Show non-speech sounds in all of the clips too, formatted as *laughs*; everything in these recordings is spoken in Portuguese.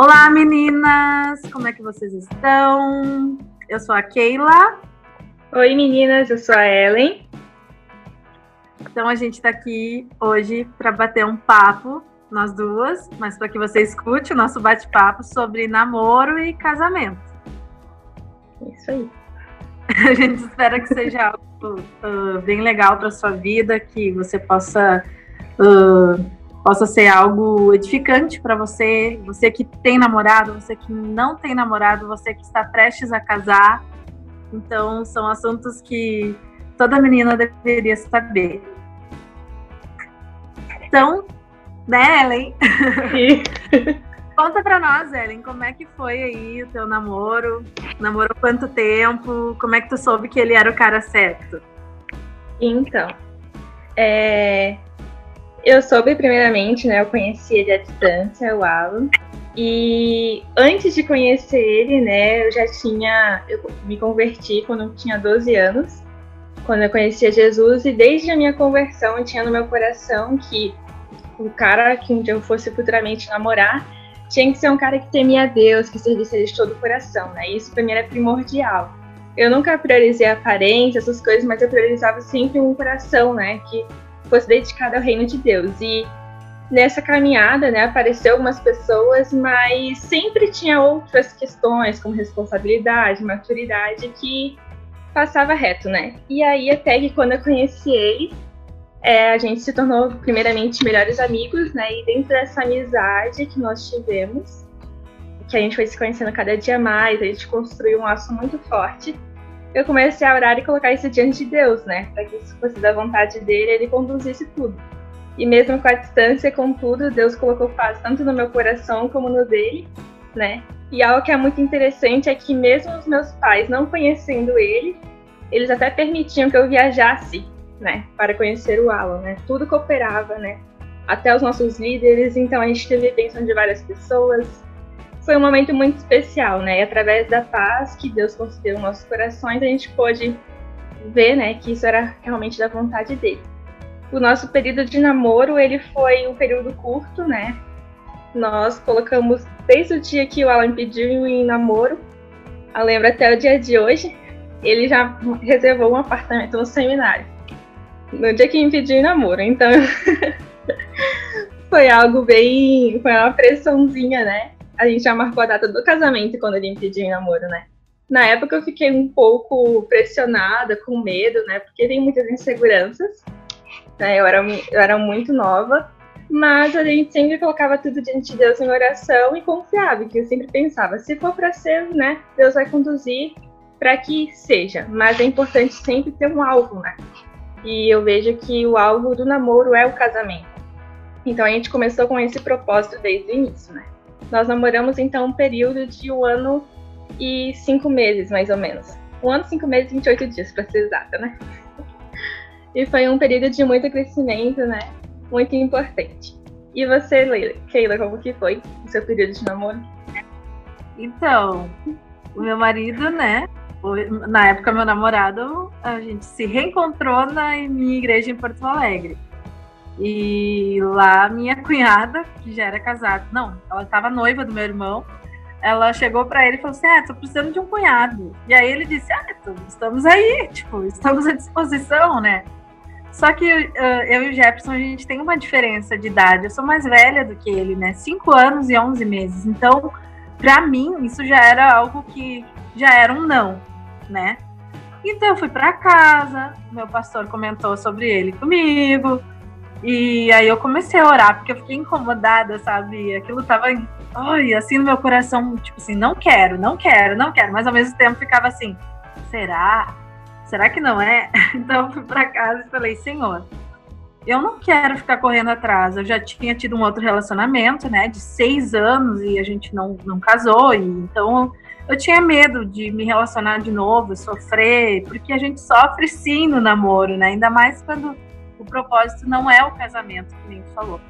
Olá, meninas! Como é que vocês estão? Eu sou a Keila. Oi, meninas, eu sou a Ellen. Então a gente está aqui hoje para bater um papo, nós duas, mas para que você escute o nosso bate-papo sobre namoro e casamento. Isso aí. *laughs* A gente espera que seja algo uh, bem legal para sua vida, que você possa uh, possa ser algo edificante para você, você que tem namorado, você que não tem namorado, você que está prestes a casar. Então, são assuntos que toda menina deveria saber. Então, né, Ellen? *laughs* Conta pra nós, Ellen, como é que foi aí o teu namoro? Namorou quanto tempo? Como é que tu soube que ele era o cara certo? Então, é, eu soube primeiramente, né? Eu conheci ele à distância, o Alan. E antes de conhecer ele, né, eu já tinha. Eu me converti quando eu tinha 12 anos, quando eu conhecia Jesus, e desde a minha conversão eu tinha no meu coração que o cara que um dia eu fosse futuramente namorar tinha que ser um cara que temia a Deus, que servisse ele de todo o coração, né? Isso pra mim era primordial. Eu nunca priorizei a aparência, essas coisas, mas eu priorizava sempre um coração, né? Que fosse dedicada ao reino de Deus. E nessa caminhada, né, apareceu algumas pessoas, mas sempre tinha outras questões, como responsabilidade, maturidade, que passava reto, né? E aí, até que quando eu conheci ele, é, a gente se tornou, primeiramente, melhores amigos, né? E dentro dessa amizade que nós tivemos, que a gente foi se conhecendo cada dia mais, a gente construiu um laço muito forte eu comecei a orar e colocar isso diante de Deus, né? Para que isso fosse da vontade dele, ele conduzisse tudo. E mesmo com a distância, contudo, Deus colocou paz tanto no meu coração como no dele, né? E algo que é muito interessante é que mesmo os meus pais não conhecendo ele, eles até permitiam que eu viajasse, né, para conhecer o Alan, né? Tudo cooperava, né? Até os nossos líderes, então a gente teve bênção de várias pessoas, foi um momento muito especial, né? E através da paz que Deus concedeu nos nossos corações, a gente pôde ver, né, que isso era realmente da vontade dele. O nosso período de namoro, ele foi um período curto, né? Nós colocamos desde o dia que o Alan pediu em namoro, eu lembro até o dia de hoje, ele já reservou um apartamento no seminário. No dia que me pediu em namoro, então *laughs* foi algo bem, foi uma pressãozinha, né? A gente já marcou a data do casamento quando ele me pediu em namoro, né? Na época eu fiquei um pouco pressionada, com medo, né? Porque tem muitas inseguranças. Né? Eu, era, eu era muito nova, mas a gente sempre colocava tudo diante de Deus em oração e confiava, que eu sempre pensava, se for para ser, né? Deus vai conduzir para que seja. Mas é importante sempre ter um alvo, né? E eu vejo que o alvo do namoro é o casamento. Então a gente começou com esse propósito desde o início, né? Nós namoramos então um período de um ano e cinco meses, mais ou menos. Um ano, cinco meses e 28 dias, para ser exata, né? E foi um período de muito crescimento, né? Muito importante. E você, Leila, Keila, como que foi o seu período de namoro? Então, o meu marido, né? Na época, meu namorado, a gente se reencontrou na minha igreja em Porto Alegre. E lá minha cunhada, que já era casada, não, ela estava noiva do meu irmão, ela chegou para ele e falou assim: Ah, tô precisando de um cunhado. E aí ele disse: Ah, estamos aí, tipo, estamos à disposição, né? Só que uh, eu e o Jefferson, a gente tem uma diferença de idade. Eu sou mais velha do que ele, né? Cinco anos e onze meses. Então, para mim, isso já era algo que já era um não, né? Então, eu fui para casa, meu pastor comentou sobre ele comigo. E aí eu comecei a orar, porque eu fiquei incomodada, sabe? Aquilo tava ai, assim no meu coração, tipo assim, não quero, não quero, não quero. Mas ao mesmo tempo ficava assim, será? Será que não é? *laughs* Então eu fui para casa e falei, Senhor, eu não quero ficar correndo atrás. Eu já tinha tido um outro relacionamento, né, de seis anos e a gente não, não casou. E, então eu tinha medo de me relacionar de novo, sofrer, porque a gente sofre sim no namoro, né? Ainda mais quando o propósito não é o casamento, que nem tu falou.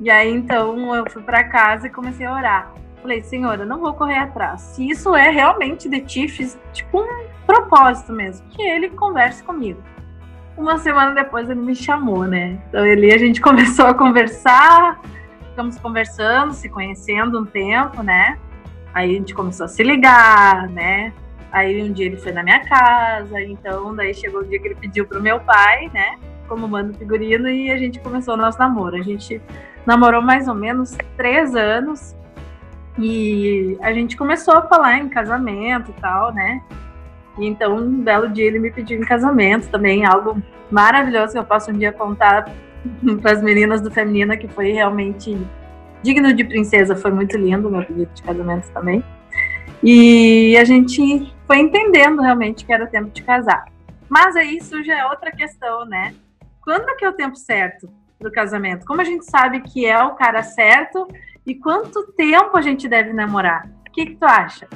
E aí, então, eu fui para casa e comecei a orar. Falei, Senhor, eu não vou correr atrás. Se isso é realmente de ti, fiz tipo um propósito mesmo, que ele converse comigo. Uma semana depois ele me chamou, né? Então ele a gente *laughs* começou a conversar, ficamos conversando, se conhecendo um tempo, né? Aí a gente começou a se ligar, né? Aí um dia ele foi na minha casa, então daí chegou o dia que ele pediu pro meu pai, né? Como mando figurino, e a gente começou o nosso namoro. A gente namorou mais ou menos três anos e a gente começou a falar em casamento e tal, né? E então, um belo dia ele me pediu em casamento também, algo maravilhoso que eu posso um dia contar *laughs* para as meninas do Feminina, que foi realmente digno de princesa, foi muito lindo meu pedido de casamento também. E a gente foi entendendo realmente que era tempo de casar. Mas aí é outra questão, né? Quando que é o tempo certo do casamento? Como a gente sabe que é o cara certo e quanto tempo a gente deve namorar? O que, que tu acha?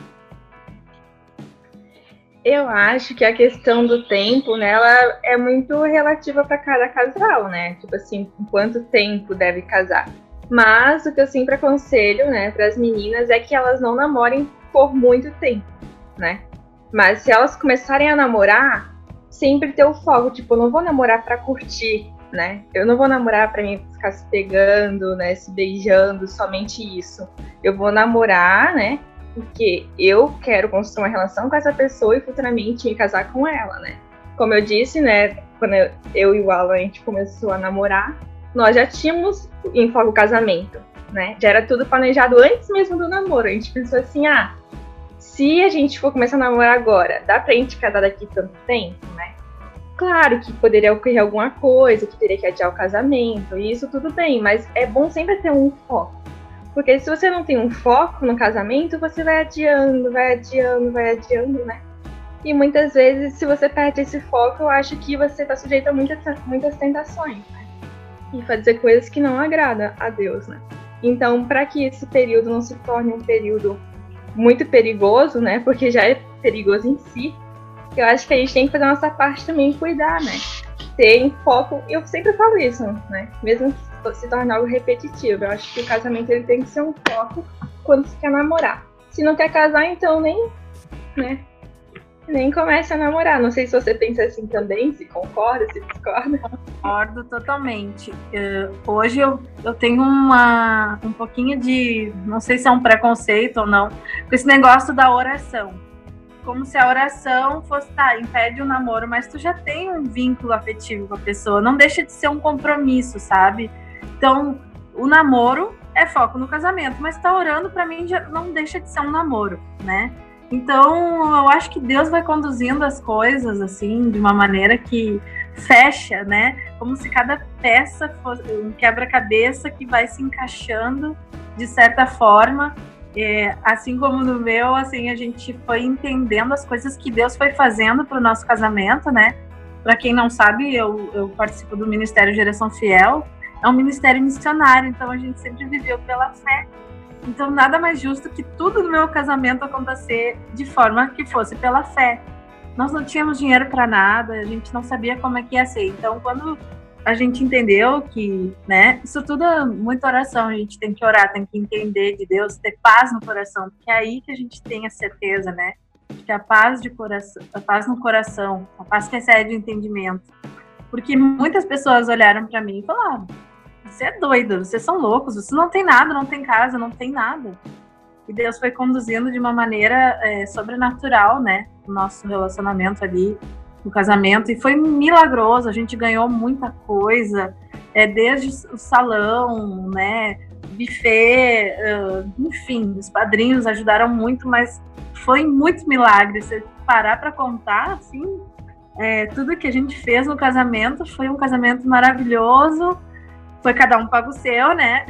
Eu acho que a questão do tempo, né, ela é muito relativa para cada casal, né? Tipo assim, quanto tempo deve casar. Mas o que eu sempre aconselho, né, para as meninas é que elas não namorem por muito tempo, né? Mas se elas começarem a namorar, sempre ter o foco, tipo, eu não vou namorar para curtir, né? Eu não vou namorar para mim ficar se pegando, né, se beijando, somente isso. Eu vou namorar, né, porque eu quero construir uma relação com essa pessoa e futuramente me casar com ela, né? Como eu disse, né, quando eu, eu e o Alan a gente começou a namorar, nós já tínhamos em foco o casamento, né? Já era tudo planejado antes mesmo do namoro. A gente pensou assim, ah, se a gente for começar a namorar agora, dá pra gente casar daqui tanto tempo, né? Claro que poderia ocorrer alguma coisa, que teria que adiar o casamento, e isso tudo bem, mas é bom sempre ter um foco. Porque se você não tem um foco no casamento, você vai adiando, vai adiando, vai adiando, né? E muitas vezes, se você perde esse foco, eu acho que você está sujeito a muitas, muitas tentações, né? E fazer coisas que não agradam a Deus, né? Então, para que esse período não se torne um período muito perigoso, né? Porque já é perigoso em si, eu acho que a gente tem que fazer a nossa parte também cuidar, né? Ter foco, eu sempre falo isso, né? Mesmo se tornar algo repetitivo. Eu acho que o casamento ele tem que ser um foco quando se quer namorar. Se não quer casar, então nem, né? Nem comece a namorar. Não sei se você pensa assim também, se concorda, se discorda. Concordo totalmente. Uh, hoje eu, eu tenho uma, um pouquinho de. Não sei se é um preconceito ou não, com esse negócio da oração. Como se a oração fosse, tá, impede o namoro, mas tu já tem um vínculo afetivo com a pessoa. Não deixa de ser um compromisso, sabe? Então, o namoro é foco no casamento, mas tá orando para mim já não deixa de ser um namoro, né? Então, eu acho que Deus vai conduzindo as coisas assim de uma maneira que fecha, né? Como se cada peça fosse um quebra-cabeça que vai se encaixando de certa forma. É, assim como no meu, assim, a gente foi entendendo as coisas que Deus foi fazendo para o nosso casamento, né? Para quem não sabe, eu, eu participo do Ministério Geração Fiel, é um ministério missionário, então a gente sempre viveu pela fé. Então, nada mais justo que tudo no meu casamento acontecer de forma que fosse pela fé. Nós não tínhamos dinheiro para nada, a gente não sabia como é que ia ser. Então, quando a gente entendeu que, né, isso tudo é muita oração, a gente tem que orar, tem que entender de Deus, ter paz no coração, porque é aí que a gente tem a certeza, né, que a paz de coração, a paz no coração, a paz que excede o entendimento. Porque muitas pessoas olharam para mim e falaram: você é doida, vocês são loucos, você não tem nada, não tem casa, não tem nada. E Deus foi conduzindo de uma maneira é, sobrenatural, né? O nosso relacionamento ali, no casamento, e foi milagroso, a gente ganhou muita coisa, é, desde o salão, né? Buffet, uh, enfim, os padrinhos ajudaram muito, mas foi muito milagre. Você parar para contar, assim, é, tudo que a gente fez no casamento foi um casamento maravilhoso foi cada um paga o seu, né?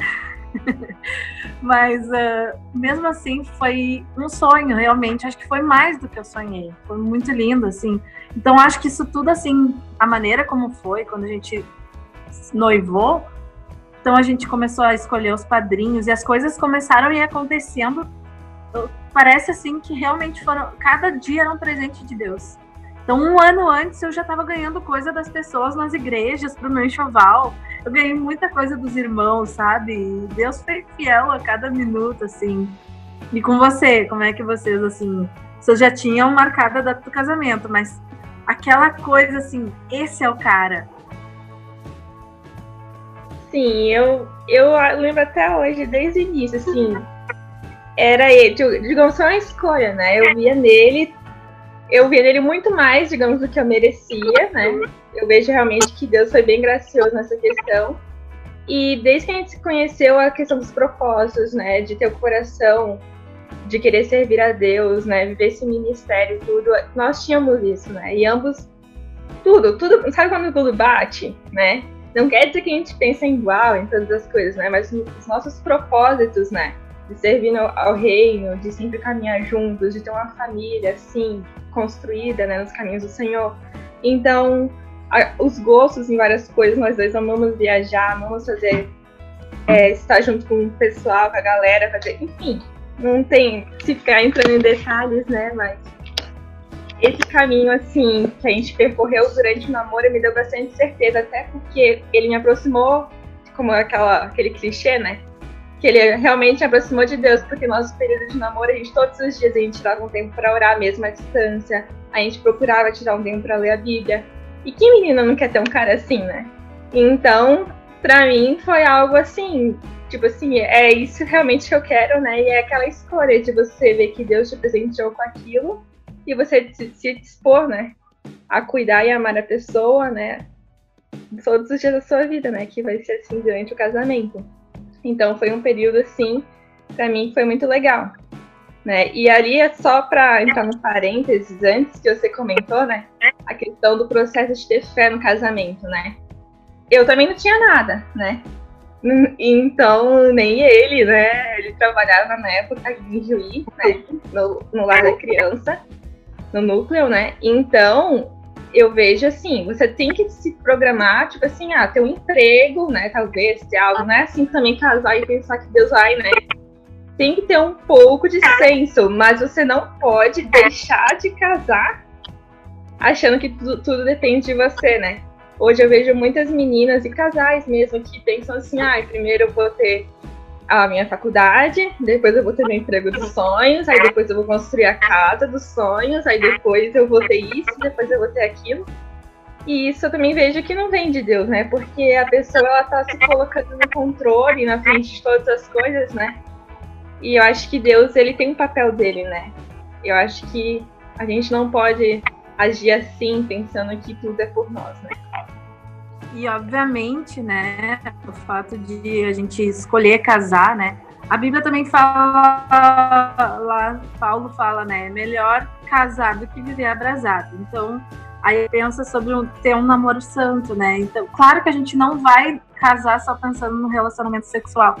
*laughs* Mas uh, mesmo assim foi um sonho, realmente. Acho que foi mais do que eu sonhei. Foi muito lindo, assim. Então acho que isso tudo, assim, a maneira como foi, quando a gente noivou, então a gente começou a escolher os padrinhos e as coisas começaram a ir acontecendo. Parece assim que realmente foram. Cada dia era um presente de Deus. Então, um ano antes, eu já estava ganhando coisa das pessoas nas igrejas para o meu enxoval. Eu ganhei muita coisa dos irmãos, sabe? Deus foi fiel a cada minuto, assim. E com você, como é que vocês, assim, vocês já tinham marcado a data do casamento, mas aquela coisa assim, esse é o cara. Sim, eu, eu lembro até hoje, desde o início, assim, era ele, digamos, foi uma escolha, né? Eu via nele, eu via nele muito mais, digamos, do que eu merecia, né? Eu vejo realmente que Deus foi bem gracioso nessa questão. E desde que a gente se conheceu, a questão dos propósitos, né? De ter o coração de querer servir a Deus, né? Viver esse ministério, tudo. Nós tínhamos isso, né? E ambos, tudo, tudo. Sabe quando tudo bate, né? Não quer dizer que a gente pensa igual em todas as coisas, né? Mas os nossos propósitos, né? De servir ao reino, de sempre caminhar juntos, de ter uma família, assim, construída, né? Nos caminhos do Senhor. Então, a, os gostos em várias coisas, nós dois amamos viajar, amamos fazer. É, estar junto com o pessoal, com a galera, fazer. Enfim, não tem se ficar entrando em detalhes, né? Mas esse caminho, assim, que a gente percorreu durante o namoro me deu bastante certeza, até porque ele me aproximou, como aquela, aquele clichê, né? Que ele realmente me aproximou de Deus, porque nosso período de namoro, a gente todos os dias a gente tirava um tempo para orar mesmo à distância, a gente procurava tirar um tempo para ler a Bíblia. E que menina não quer ter um cara assim, né? Então, para mim foi algo assim, tipo assim, é isso realmente que eu quero, né? E é aquela escolha de você ver que Deus te presenteou com aquilo e você se, se dispor, né? A cuidar e amar a pessoa, né? Todos os dias da sua vida, né? Que vai ser assim durante o casamento. Então foi um período assim, para mim foi muito legal. Né? E ali é só para entrar no parênteses antes que você comentou, né? A questão do processo de ter fé no casamento, né? Eu também não tinha nada, né? Então, nem ele, né? Ele trabalhava na época em Juiz, né? No, no lar da criança, no núcleo, né? Então, eu vejo assim, você tem que se programar, tipo assim, ah, ter um emprego, né? Talvez, ter algo, não é assim também casar e pensar que Deus vai, né? Tem que ter um pouco de senso, mas você não pode deixar de casar achando que tudo, tudo depende de você, né? Hoje eu vejo muitas meninas e casais mesmo que pensam assim: ah, primeiro eu vou ter a minha faculdade, depois eu vou ter meu emprego dos sonhos, aí depois eu vou construir a casa dos sonhos, aí depois eu vou ter isso, depois eu vou ter aquilo. E isso eu também vejo que não vem de Deus, né? Porque a pessoa ela tá se colocando no controle, na frente de todas as coisas, né? E eu acho que Deus ele tem um papel dele, né? Eu acho que a gente não pode agir assim, pensando que tudo é por nós, né? E obviamente, né, o fato de a gente escolher casar, né? A Bíblia também fala lá, Paulo fala, né, é melhor casar do que viver abrasado. Então, aí pensa sobre um, ter um namoro santo, né? Então, claro que a gente não vai casar só pensando no relacionamento sexual,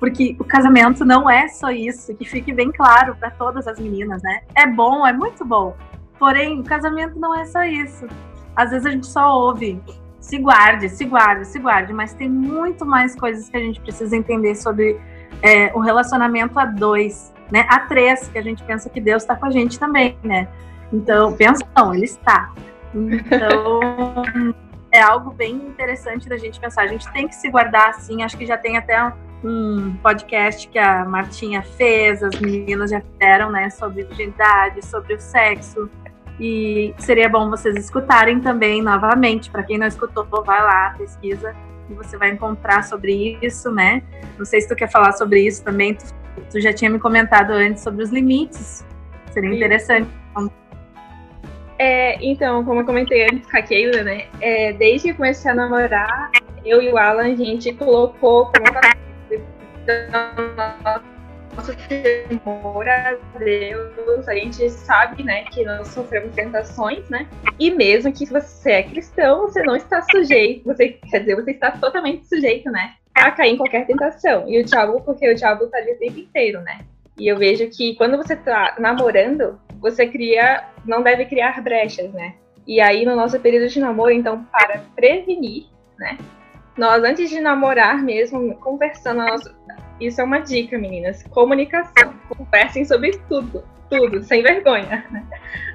porque o casamento não é só isso, que fique bem claro para todas as meninas, né? É bom, é muito bom. Porém, o casamento não é só isso. Às vezes a gente só ouve se guarde, se guarde, se guarde, mas tem muito mais coisas que a gente precisa entender sobre é, o relacionamento a dois, né? A três, que a gente pensa que Deus está com a gente também, né? Então, pensa, não, ele está. Então, *laughs* é algo bem interessante da gente pensar. A gente tem que se guardar assim, acho que já tem até um podcast que a Martinha fez, as meninas já fizeram, né, sobre virgindade, sobre o sexo. E seria bom vocês escutarem também novamente. Para quem não escutou, vai lá, pesquisa e você vai encontrar sobre isso, né? Não sei se tu quer falar sobre isso também. Tu, tu já tinha me comentado antes sobre os limites. Seria Sim. interessante. É, então, como eu comentei antes com a Keila, né? É, desde que comecei a namorar, eu e o Alan, a gente colocou como *laughs* nosso temor a Deus, a gente sabe, né, que nós sofremos tentações, né? E mesmo que você é cristão, você não está sujeito, você quer dizer, você está totalmente sujeito, né, a cair em qualquer tentação. E o diabo, porque o diabo está ali o tempo inteiro, né? E eu vejo que quando você está namorando, você cria, não deve criar brechas, né? E aí no nosso período de namoro, então, para prevenir, né? Nós antes de namorar mesmo, conversando, isso é uma dica, meninas. Comunicação. Conversem sobre tudo. Tudo, sem vergonha.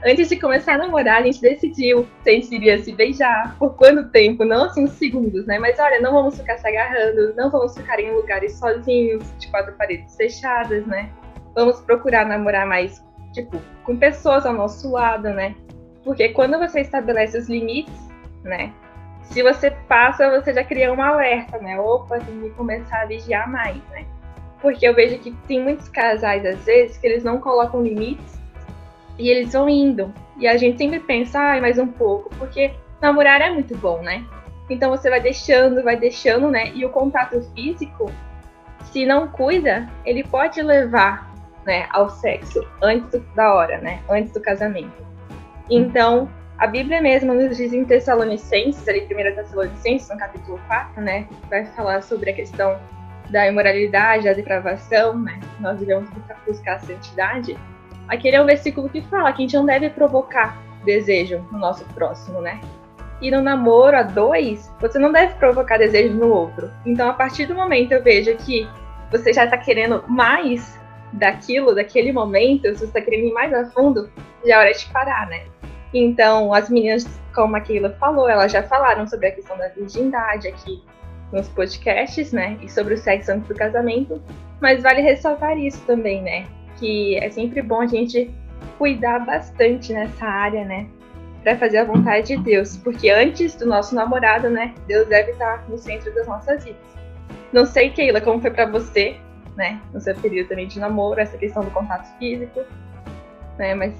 Antes de começar a namorar, a gente decidiu se a gente iria se beijar, por quanto tempo, não assim segundos, né? Mas olha, não vamos ficar se agarrando, não vamos ficar em lugares sozinhos, de quatro paredes fechadas, né? Vamos procurar namorar mais, tipo, com pessoas ao nosso lado, né? Porque quando você estabelece os limites, né? Se você passa, você já cria um alerta, né? Opa, tem que começar a vigiar mais, né? Porque eu vejo que tem muitos casais, às vezes, que eles não colocam limites e eles vão indo. E a gente sempre pensa, ai, mais um pouco, porque namorar é muito bom, né? Então você vai deixando, vai deixando, né? E o contato físico, se não cuida, ele pode levar, né, ao sexo antes da hora, né? Antes do casamento. Então, a Bíblia mesmo nos diz em Tessalonicenses, ali 1 Tessalonicenses, no capítulo 4, né? Vai falar sobre a questão da imoralidade, da depravação, né? Nós devemos buscar a santidade. Aquele é um versículo que fala que a gente não deve provocar desejo no nosso próximo, né? E no namoro a dois, você não deve provocar desejo no outro. Então, a partir do momento eu vejo que você já está querendo mais daquilo, daquele momento, se você está querendo ir mais a fundo, já é hora de parar, né? Então, as meninas, como a Keila falou, elas já falaram sobre a questão da virgindade aqui nos podcasts, né? E sobre o sexo antes do casamento. Mas vale ressaltar isso também, né? Que é sempre bom a gente cuidar bastante nessa área, né? Para fazer a vontade de Deus. Porque antes do nosso namorado, né? Deus deve estar no centro das nossas vidas. Não sei, Keila, como foi para você, né? No seu período também de namoro, essa questão do contato físico, né? Mas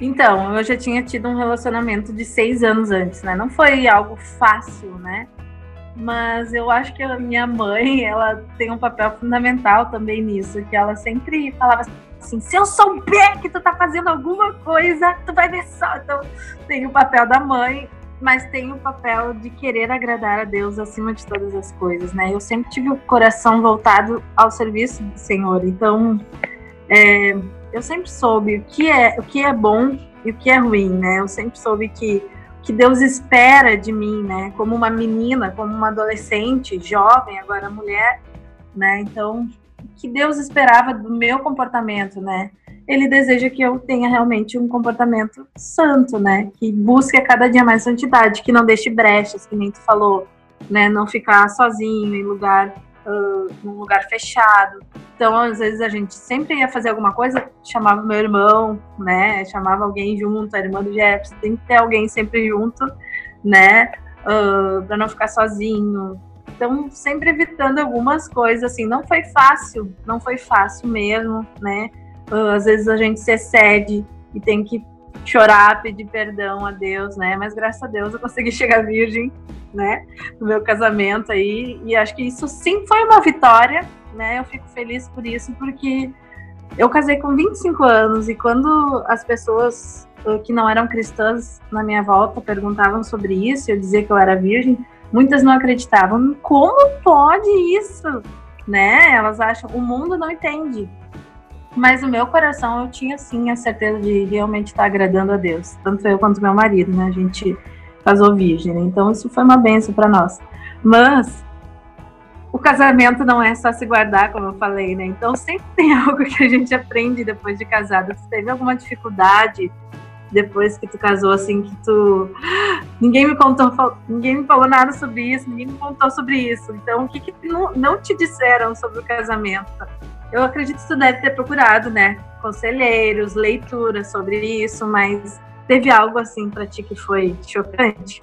então, eu já tinha tido um relacionamento de seis anos antes, né? Não foi algo fácil, né? Mas eu acho que a minha mãe, ela tem um papel fundamental também nisso, que ela sempre falava assim, se eu souber que tu tá fazendo alguma coisa, tu vai ver só. Então, tem o papel da mãe, mas tem o papel de querer agradar a Deus acima de todas as coisas, né? Eu sempre tive o coração voltado ao serviço do Senhor, então é, eu sempre soube o que é o que é bom e o que é ruim, né? Eu sempre soube que que Deus espera de mim, né? Como uma menina, como uma adolescente, jovem, agora mulher, né? Então, que Deus esperava do meu comportamento, né? Ele deseja que eu tenha realmente um comportamento santo, né? Que busque a cada dia mais santidade, que não deixe brechas, que nem tu falou, né? Não ficar sozinho em lugar uh, num lugar fechado. Então, às vezes, a gente sempre ia fazer alguma coisa, chamava meu irmão, né? Chamava alguém junto, a irmã do Jefferson, tem que ter alguém sempre junto, né? Uh, para não ficar sozinho. Então, sempre evitando algumas coisas, assim, não foi fácil, não foi fácil mesmo, né? Uh, às vezes a gente se excede e tem que chorar, pedir perdão a Deus, né? Mas graças a Deus eu consegui *laughs* chegar virgem, né? No meu casamento aí. E acho que isso sim foi uma vitória, né? Eu fico feliz por isso, porque eu casei com 25 anos e quando as pessoas uh, que não eram cristãs na minha volta perguntavam sobre isso, eu dizia que eu era virgem, muitas não acreditavam. Como pode isso? Né? Elas acham, o mundo não entende. Mas no meu coração eu tinha sim a certeza de realmente estar agradando a Deus, tanto eu quanto meu marido, né? A gente casou virgem, né? então isso foi uma benção para nós. Mas o casamento não é só se guardar, como eu falei, né? Então sempre tem *laughs* algo que a gente aprende depois de casado. Você teve alguma dificuldade depois que tu casou, assim, que tu. *gasps* Ninguém me contou, ninguém me falou nada sobre isso, ninguém me contou sobre isso. Então, o que, que não, não te disseram sobre o casamento? Eu acredito que tu deve ter procurado, né? Conselheiros, leituras sobre isso, mas teve algo assim para ti que foi chocante?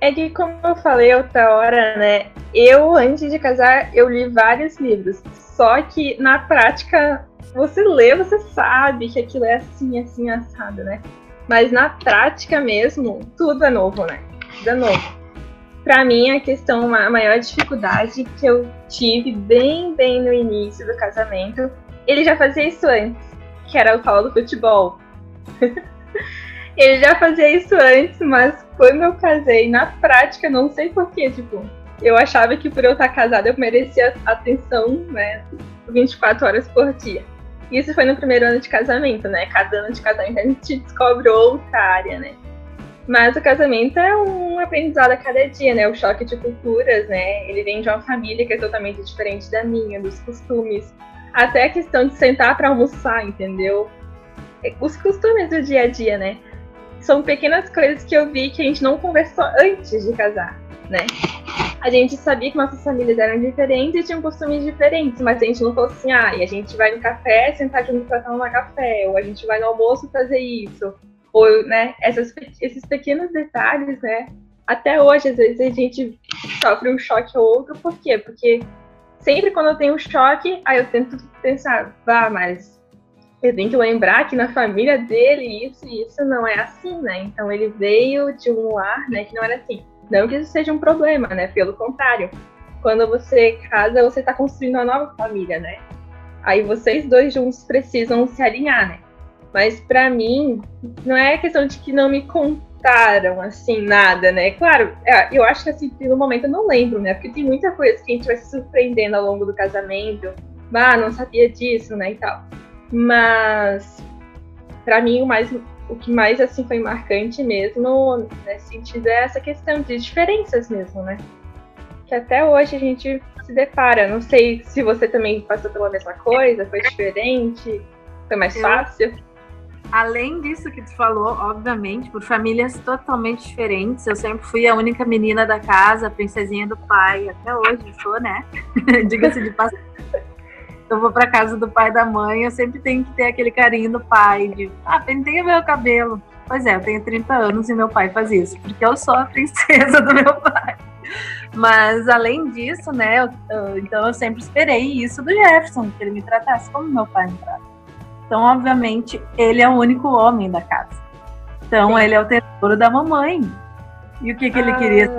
É que, como eu falei outra hora, né? Eu, antes de casar, eu li vários livros. Só que na prática, você lê, você sabe que aquilo é assim, assim, assado, né? Mas na prática mesmo, tudo é novo, né? Tudo é novo para mim, a questão, a maior dificuldade que eu tive bem, bem no início do casamento, ele já fazia isso antes, que era o tal do futebol. *laughs* *laughs* ele já fazia isso antes, mas quando eu casei, na prática, não sei porquê, tipo, eu achava que por eu estar casada eu merecia atenção, né, 24 horas por dia. Isso foi no primeiro ano de casamento, né? Cada ano de casamento a gente descobre outra área, né? Mas o casamento é um aprendizado a cada dia, né? O choque de culturas, né? Ele vem de uma família que é totalmente diferente da minha, dos costumes. Até a questão de sentar para almoçar, entendeu? Os costumes do dia a dia, né? São pequenas coisas que eu vi que a gente não conversou antes de casar, né? A gente sabia que nossas famílias eram diferentes e tinham costumes diferentes, mas a gente não falou assim, ah, e a gente vai no café sentar junto para tomar café, ou a gente vai no almoço fazer isso ou, né, essas, esses pequenos detalhes, né, até hoje, às vezes, a gente sofre um choque ou outro, por quê? Porque sempre quando eu tenho um choque, aí eu tento pensar, vá, mas eu tenho que lembrar que na família dele isso e isso não é assim, né? Então ele veio de um lar, né, que não era assim. Não que isso seja um problema, né? Pelo contrário. Quando você casa, você está construindo uma nova família, né? Aí vocês dois juntos precisam se alinhar, né? Mas para mim, não é questão de que não me contaram assim nada, né? Claro, é, eu acho que assim, no momento eu não lembro, né? Porque tem muita coisa que a gente vai se surpreendendo ao longo do casamento. Ah, não sabia disso, né? E tal. Mas para mim o mais o que mais assim foi marcante mesmo nesse sentido é essa questão de diferenças mesmo, né? Que até hoje a gente se depara. Não sei se você também passou pela mesma coisa, foi diferente, foi mais fácil. Além disso que tu falou, obviamente, por famílias totalmente diferentes, eu sempre fui a única menina da casa, a princesinha do pai, até hoje sou, né? *laughs* Diga-se de passagem eu vou para casa do pai e da mãe, eu sempre tenho que ter aquele carinho do pai, de, ah, penteia meu cabelo. Pois é, eu tenho 30 anos e meu pai faz isso, porque eu sou a princesa *laughs* do meu pai. Mas além disso, né, eu, eu, então eu sempre esperei isso do Jefferson, que ele me tratasse como meu pai me trata. Então, obviamente, ele é o único homem da casa. Então, Sim. ele é o tesouro da mamãe. E o que, que ele ah. queria?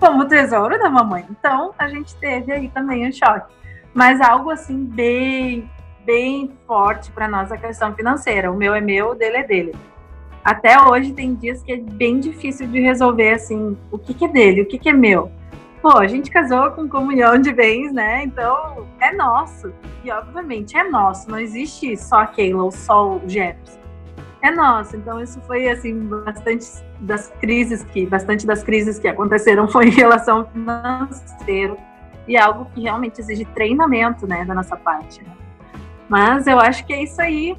Como tesouro da mamãe. Então, a gente teve aí também um choque mas algo assim bem, bem forte para nós a questão financeira. O meu é meu, o dele é dele. Até hoje tem dias que é bem difícil de resolver assim, o que, que é dele, o que, que é meu. Pô, a gente casou com comunhão de bens, né? Então é nosso. E obviamente é nosso. Não existe só a Keila ou só o Jefferson. É nosso. Então isso foi assim bastante das crises que, bastante das crises que aconteceram foi em relação financeiro e é algo que realmente exige treinamento, né, da nossa parte. Mas eu acho que é isso aí.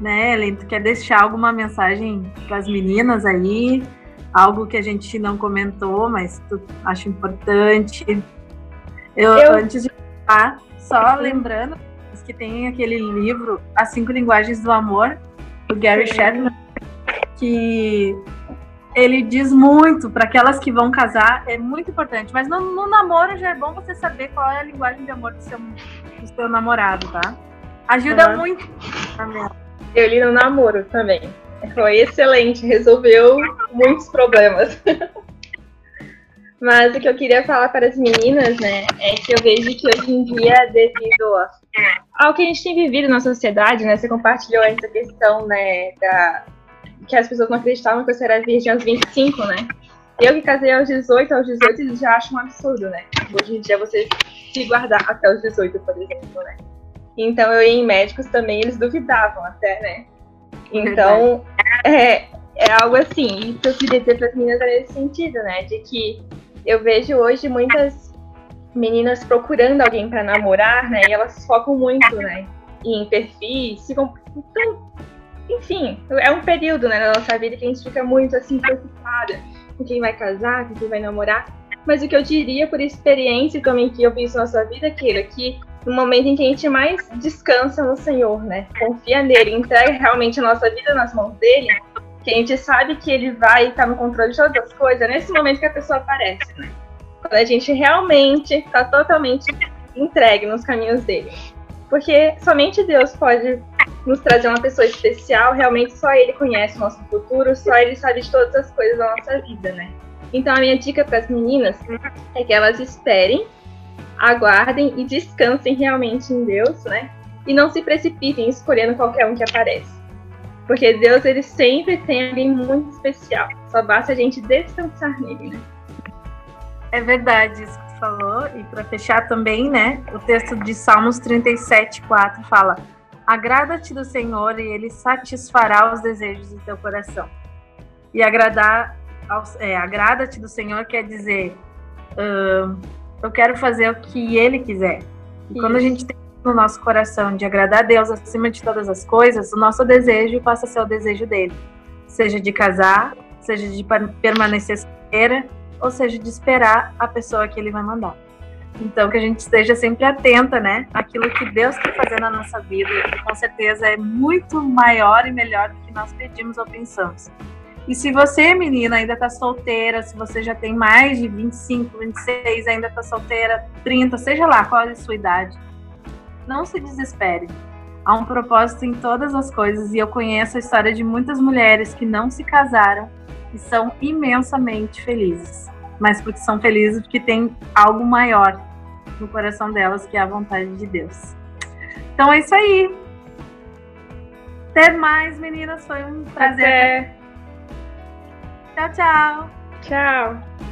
Né, Ellen, tu quer deixar alguma mensagem para as meninas aí? Algo que a gente não comentou, mas tu acha importante? Eu, eu... antes de falar, só lembrando que tem aquele livro As Cinco Linguagens do Amor, do Gary Chapman, que ele diz muito para aquelas que vão casar, é muito importante. Mas no, no, namoro já é bom você saber qual é a linguagem de amor do seu, do seu namorado, tá? Ajuda muito. Eu li no namoro também. Foi excelente, resolveu muitos problemas. *laughs* Mas o que eu queria falar para as meninas, né, é que eu vejo que hoje em dia, devido ao que a gente tem vivido na sociedade, né, você compartilhou essa questão, né, da, que as pessoas não acreditavam que eu seria virgem aos 25, né? Eu que casei aos 18, aos 18 eles já acham um absurdo, né? Hoje em dia você se guardar até os 18, por exemplo, né? Então eu ia em médicos também, eles duvidavam até, né? Então, é, é algo assim, isso eu queria dizer para as meninas nesse sentido, né? De que eu vejo hoje muitas meninas procurando alguém para namorar, né? E elas focam muito, né? Em perfis, ficam tão enfim, é um período né, na nossa vida que a gente fica muito assim preocupada com quem vai casar, com quem vai namorar. Mas o que eu diria por experiência também que eu isso na sua vida, Keira, que no momento em que a gente mais descansa no Senhor, né? Confia nele, entrega realmente a nossa vida nas mãos dele, que a gente sabe que ele vai estar no controle de todas as coisas, é nesse momento que a pessoa aparece, né? Quando a gente realmente está totalmente entregue nos caminhos dele. Porque somente Deus pode nos trazer uma pessoa especial, realmente só ele conhece o nosso futuro, só ele sabe de todas as coisas da nossa vida, né? Então a minha dica para as meninas é que elas esperem, aguardem e descansem realmente em Deus, né? E não se precipitem escolhendo qualquer um que aparece. Porque Deus ele sempre tem alguém muito especial. Só basta a gente descansar nele, né? É verdade isso que tu falou. E para fechar também, né? O texto de Salmos 37, 4 fala: Agrada-te do Senhor e ele satisfará os desejos do teu coração. E agradar, é, agrada-te do Senhor quer dizer, uh, eu quero fazer o que ele quiser. E Isso. quando a gente tem no nosso coração de agradar a Deus acima de todas as coisas, o nosso desejo passa a ser o desejo dele. Seja de casar, seja de permanecer solteira, ou seja de esperar a pessoa que ele vai mandar. Então, que a gente esteja sempre atenta, né? Aquilo que Deus quer fazer na nossa vida, que com certeza é muito maior e melhor do que nós pedimos ou pensamos. E se você, menina, ainda está solteira, se você já tem mais de 25, 26, ainda está solteira, 30, seja lá qual é a sua idade, não se desespere. Há um propósito em todas as coisas e eu conheço a história de muitas mulheres que não se casaram e são imensamente felizes. Mas porque são felizes porque tem algo maior no coração delas, que é a vontade de Deus. Então é isso aí. Até mais, meninas. Foi um prazer. Até. Tchau, tchau. Tchau.